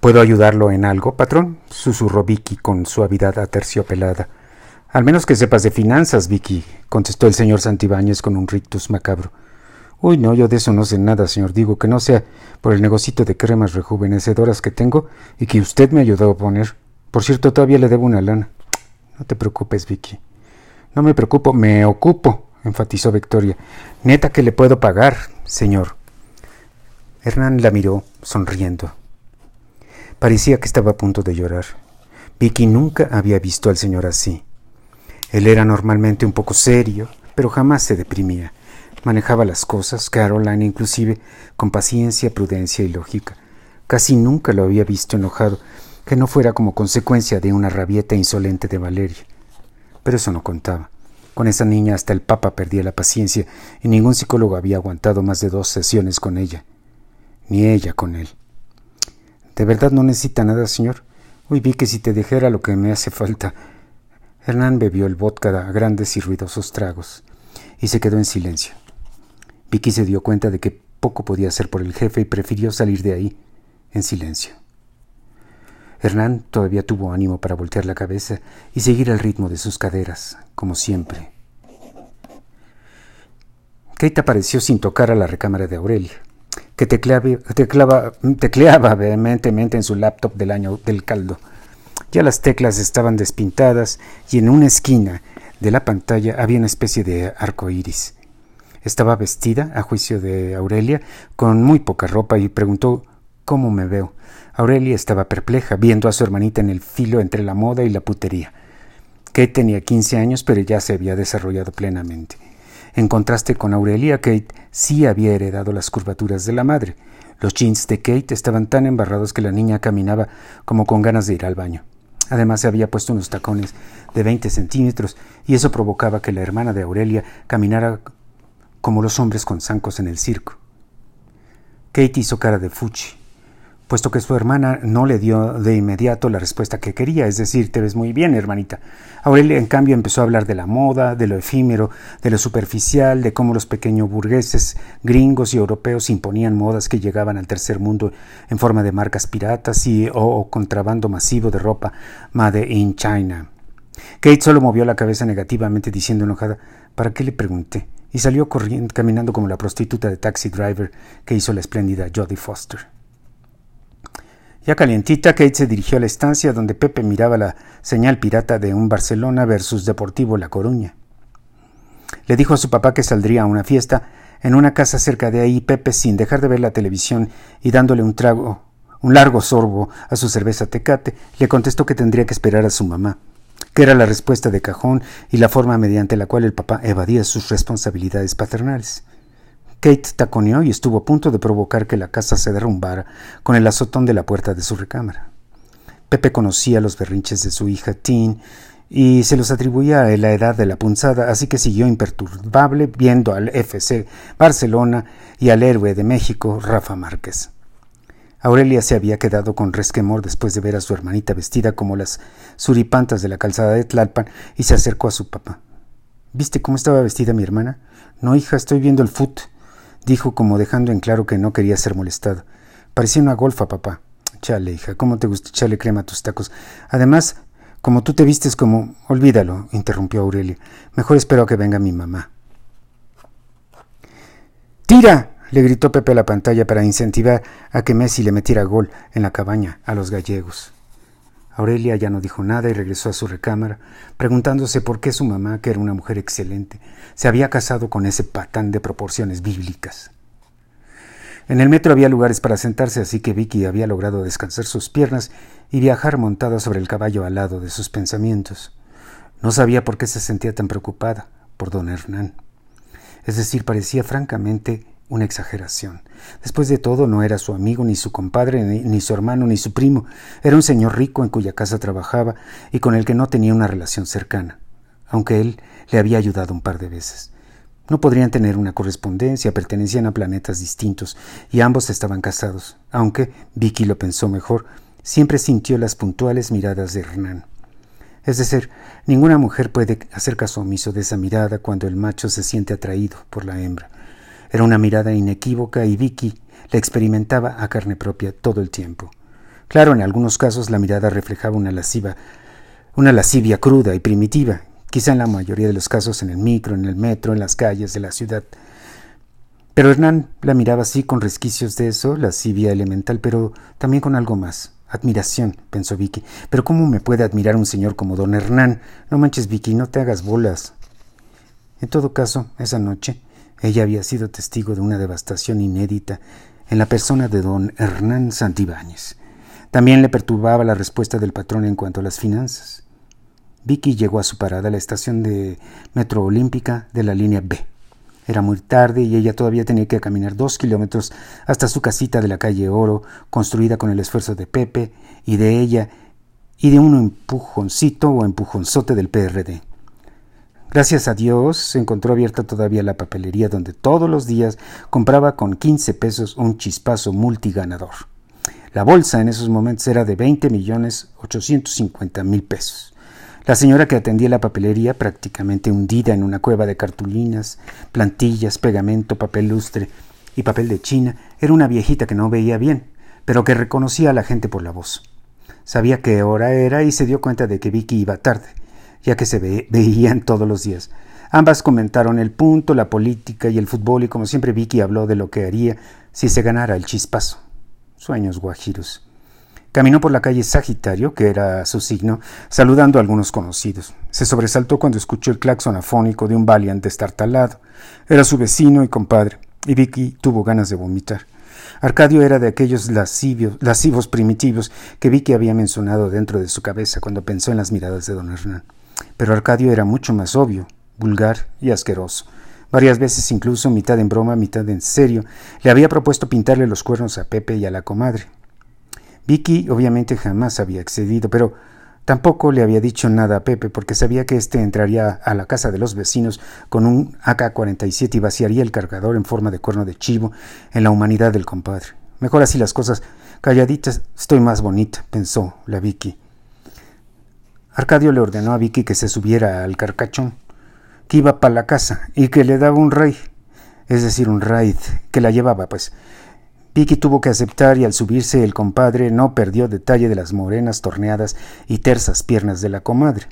¿Puedo ayudarlo en algo, patrón? susurró Vicky con suavidad aterciopelada. Al menos que sepas de finanzas, Vicky, contestó el señor Santibáñez con un rictus macabro. Uy, no, yo de eso no sé nada, señor. Digo que no sea por el negocito de cremas rejuvenecedoras que tengo y que usted me ayudó a poner. Por cierto, todavía le debo una lana. No te preocupes, Vicky. No me preocupo, me ocupo, enfatizó Victoria. Neta que le puedo pagar, señor. Hernán la miró, sonriendo. Parecía que estaba a punto de llorar. Vicky nunca había visto al señor así. Él era normalmente un poco serio, pero jamás se deprimía. Manejaba las cosas, Caroline inclusive, con paciencia, prudencia y lógica. Casi nunca lo había visto enojado, que no fuera como consecuencia de una rabieta insolente de Valeria. Pero eso no contaba. Con esa niña hasta el Papa perdía la paciencia y ningún psicólogo había aguantado más de dos sesiones con ella, ni ella con él. ¿De verdad no necesita nada, señor? Uy, vi que si te dijera lo que me hace falta. Hernán bebió el vodka a grandes y ruidosos tragos y se quedó en silencio. Vicky se dio cuenta de que poco podía hacer por el jefe y prefirió salir de ahí en silencio. Hernán todavía tuvo ánimo para voltear la cabeza y seguir el ritmo de sus caderas, como siempre. Kate apareció sin tocar a la recámara de Aurelia, que tecleaba, tecleaba vehementemente en su laptop del año del caldo. Ya las teclas estaban despintadas y en una esquina de la pantalla había una especie de arco iris. Estaba vestida, a juicio de Aurelia, con muy poca ropa y preguntó cómo me veo. Aurelia estaba perpleja, viendo a su hermanita en el filo entre la moda y la putería. Kate tenía quince años, pero ya se había desarrollado plenamente. En contraste con Aurelia, Kate sí había heredado las curvaturas de la madre. Los jeans de Kate estaban tan embarrados que la niña caminaba como con ganas de ir al baño. Además se había puesto unos tacones de veinte centímetros y eso provocaba que la hermana de Aurelia caminara como los hombres con zancos en el circo. Kate hizo cara de fuchi, puesto que su hermana no le dio de inmediato la respuesta que quería, es decir, te ves muy bien, hermanita. Aurelia, en cambio, empezó a hablar de la moda, de lo efímero, de lo superficial, de cómo los pequeños burgueses gringos y europeos imponían modas que llegaban al tercer mundo en forma de marcas piratas y o contrabando masivo de ropa made in China. Kate solo movió la cabeza negativamente diciendo enojada, ¿para qué le pregunté? y salió corriendo, caminando como la prostituta de taxi driver que hizo la espléndida Jodie Foster. Ya calientita, Kate se dirigió a la estancia donde Pepe miraba la señal pirata de un Barcelona versus Deportivo La Coruña. Le dijo a su papá que saldría a una fiesta en una casa cerca de ahí. Pepe, sin dejar de ver la televisión y dándole un trago, un largo sorbo a su cerveza tecate, le contestó que tendría que esperar a su mamá que era la respuesta de cajón y la forma mediante la cual el papá evadía sus responsabilidades paternales. Kate taconeó y estuvo a punto de provocar que la casa se derrumbara con el azotón de la puerta de su recámara. Pepe conocía los berrinches de su hija Tin y se los atribuía a la edad de la punzada, así que siguió imperturbable viendo al FC Barcelona y al héroe de México, Rafa Márquez. Aurelia se había quedado con resquemor después de ver a su hermanita vestida como las suripantas de la calzada de Tlalpan y se acercó a su papá. ¿Viste cómo estaba vestida mi hermana? No, hija, estoy viendo el foot, dijo como dejando en claro que no quería ser molestado. Parecía una golfa, papá. Chale, hija, ¿cómo te gusta echarle crema a tus tacos? Además, como tú te vistes como... Olvídalo, interrumpió Aurelia. Mejor espero que venga mi mamá. ¡Tira! le gritó Pepe a la pantalla para incentivar a que Messi le metiera gol en la cabaña a los gallegos. Aurelia ya no dijo nada y regresó a su recámara, preguntándose por qué su mamá, que era una mujer excelente, se había casado con ese patán de proporciones bíblicas. En el metro había lugares para sentarse, así que Vicky había logrado descansar sus piernas y viajar montada sobre el caballo al lado de sus pensamientos. No sabía por qué se sentía tan preocupada por don Hernán. Es decir, parecía francamente una exageración. Después de todo, no era su amigo, ni su compadre, ni, su hermano, ni su primo. Era un señor rico en cuya casa trabajaba y con el que no tenía una relación cercana, aunque él le había ayudado un par de veces. No podrían tener una correspondencia, pertenecían a planetas distintos y ambos estaban casados, aunque, Vicky lo pensó mejor, siempre sintió las puntuales miradas de Hernán. Es decir, ninguna mujer puede hacer caso omiso de esa mirada cuando el macho se siente atraído por la hembra. Era una mirada inequívoca y Vicky la experimentaba a carne propia todo el tiempo. Claro, en algunos casos la mirada reflejaba una lasciva, una lascivia cruda y primitiva, quizá en la mayoría de los casos en el micro, en el metro, en las calles de la ciudad. Pero Hernán la miraba así con resquicios de eso, lascivia elemental, pero también con algo más. Admiración, pensó Vicky. Pero ¿cómo me puede admirar un señor como don Hernán? No manches, Vicky, no te hagas bolas. En todo caso, esa noche, ella había sido testigo de una devastación inédita en la persona de don Hernán Santibáñez. También le perturbaba la respuesta del patrón en cuanto a las finanzas. Vicky llegó a su parada a la estación de Metro Olímpica de la línea B. Era muy tarde y ella todavía tenía que caminar dos kilómetros hasta su casita de la calle Oro, construida con el esfuerzo de Pepe y de ella y de un empujoncito o empujonzote del PRD. Gracias a Dios se encontró abierta todavía la papelería donde todos los días compraba con 15 pesos un chispazo multiganador. La bolsa en esos momentos era de 20 millones 850 mil pesos. La señora que atendía la papelería, prácticamente hundida en una cueva de cartulinas, plantillas, pegamento, papel lustre y papel de China, era una viejita que no veía bien, pero que reconocía a la gente por la voz. Sabía qué hora era y se dio cuenta de que Vicky iba tarde, ya que se veían todos los días. Ambas comentaron el punto, la política y el fútbol y como siempre Vicky habló de lo que haría si se ganara el chispazo. Sueños guajiros. Caminó por la calle Sagitario, que era su signo, saludando a algunos conocidos. Se sobresaltó cuando escuchó el claxon afónico de un valiant destartalado. Era su vecino y compadre, y Vicky tuvo ganas de vomitar. Arcadio era de aquellos lascivos primitivos que Vicky había mencionado dentro de su cabeza cuando pensó en las miradas de don Hernán. Pero Arcadio era mucho más obvio, vulgar y asqueroso. Varias veces, incluso mitad en broma, mitad en serio, le había propuesto pintarle los cuernos a Pepe y a la comadre. Vicky obviamente jamás había accedido, pero tampoco le había dicho nada a Pepe porque sabía que éste entraría a la casa de los vecinos con un AK-47 y vaciaría el cargador en forma de cuerno de chivo en la humanidad del compadre. Mejor así las cosas. Calladitas, estoy más bonita, pensó la Vicky. Arcadio le ordenó a Vicky que se subiera al carcachón, que iba para la casa y que le daba un rey, es decir, un raid, que la llevaba, pues. Vicky tuvo que aceptar y al subirse el compadre no perdió detalle de las morenas torneadas y tersas piernas de la comadre.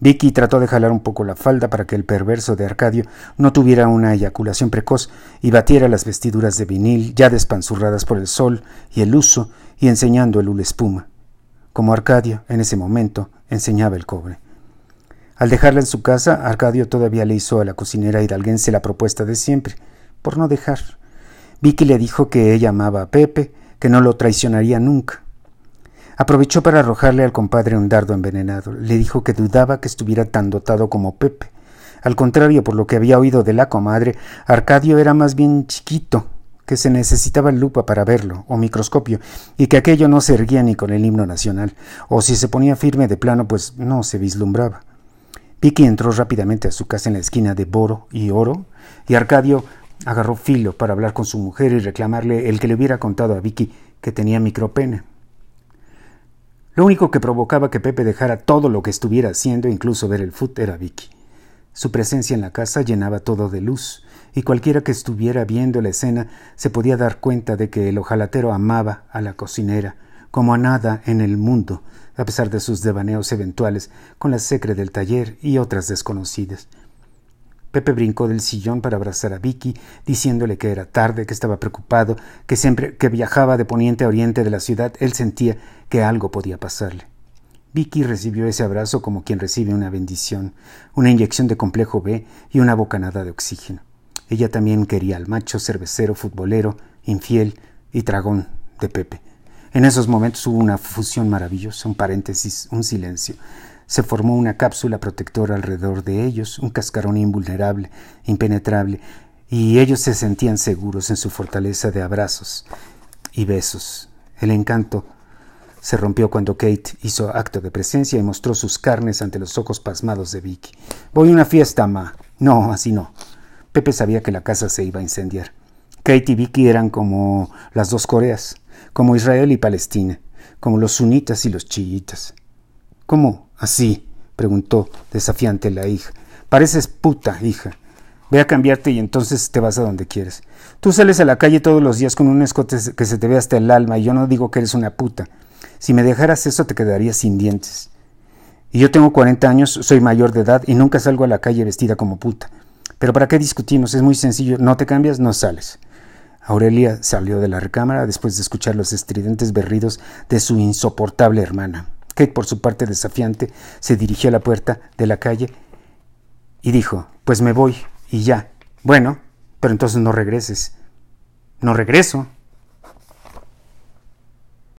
Vicky trató de jalar un poco la falda para que el perverso de Arcadio no tuviera una eyaculación precoz y batiera las vestiduras de vinil ya despanzurradas por el sol y el uso y enseñando el hule espuma, como Arcadio en ese momento enseñaba el cobre. Al dejarla en su casa, Arcadio todavía le hizo a la cocinera hidalguense la propuesta de siempre, por no dejar Vicky le dijo que ella amaba a Pepe, que no lo traicionaría nunca. Aprovechó para arrojarle al compadre un dardo envenenado. Le dijo que dudaba que estuviera tan dotado como Pepe. Al contrario, por lo que había oído de la comadre, Arcadio era más bien chiquito, que se necesitaba lupa para verlo, o microscopio, y que aquello no se erguía ni con el himno nacional, o si se ponía firme de plano, pues no se vislumbraba. Vicky entró rápidamente a su casa en la esquina de Boro y Oro, y Arcadio Agarró filo para hablar con su mujer y reclamarle el que le hubiera contado a Vicky que tenía micropene. Lo único que provocaba que Pepe dejara todo lo que estuviera haciendo, incluso ver el fut, era Vicky. Su presencia en la casa llenaba todo de luz, y cualquiera que estuviera viendo la escena se podía dar cuenta de que el ojalatero amaba a la cocinera, como a nada en el mundo, a pesar de sus devaneos eventuales con la secre del taller y otras desconocidas. Pepe brincó del sillón para abrazar a Vicky, diciéndole que era tarde, que estaba preocupado, que siempre que viajaba de poniente a oriente de la ciudad él sentía que algo podía pasarle. Vicky recibió ese abrazo como quien recibe una bendición, una inyección de complejo B y una bocanada de oxígeno. Ella también quería al macho cervecero, futbolero, infiel y tragón de Pepe. En esos momentos hubo una fusión maravillosa, un paréntesis, un silencio. Se formó una cápsula protectora alrededor de ellos, un cascarón invulnerable, impenetrable, y ellos se sentían seguros en su fortaleza de abrazos y besos. El encanto se rompió cuando Kate hizo acto de presencia y mostró sus carnes ante los ojos pasmados de Vicky. Voy a una fiesta, ma. No, así no. Pepe sabía que la casa se iba a incendiar. Kate y Vicky eran como las dos Coreas, como Israel y Palestina, como los sunitas y los chiitas. ¿Cómo así? preguntó desafiante la hija. Pareces puta, hija. Ve a cambiarte y entonces te vas a donde quieres. Tú sales a la calle todos los días con un escote que se te ve hasta el alma y yo no digo que eres una puta. Si me dejaras eso te quedarías sin dientes. Y yo tengo 40 años, soy mayor de edad y nunca salgo a la calle vestida como puta. Pero ¿para qué discutimos? Es muy sencillo. No te cambias, no sales. Aurelia salió de la recámara después de escuchar los estridentes berridos de su insoportable hermana. Kate, por su parte desafiante, se dirigió a la puerta de la calle y dijo, pues me voy y ya. Bueno, pero entonces no regreses. No regreso,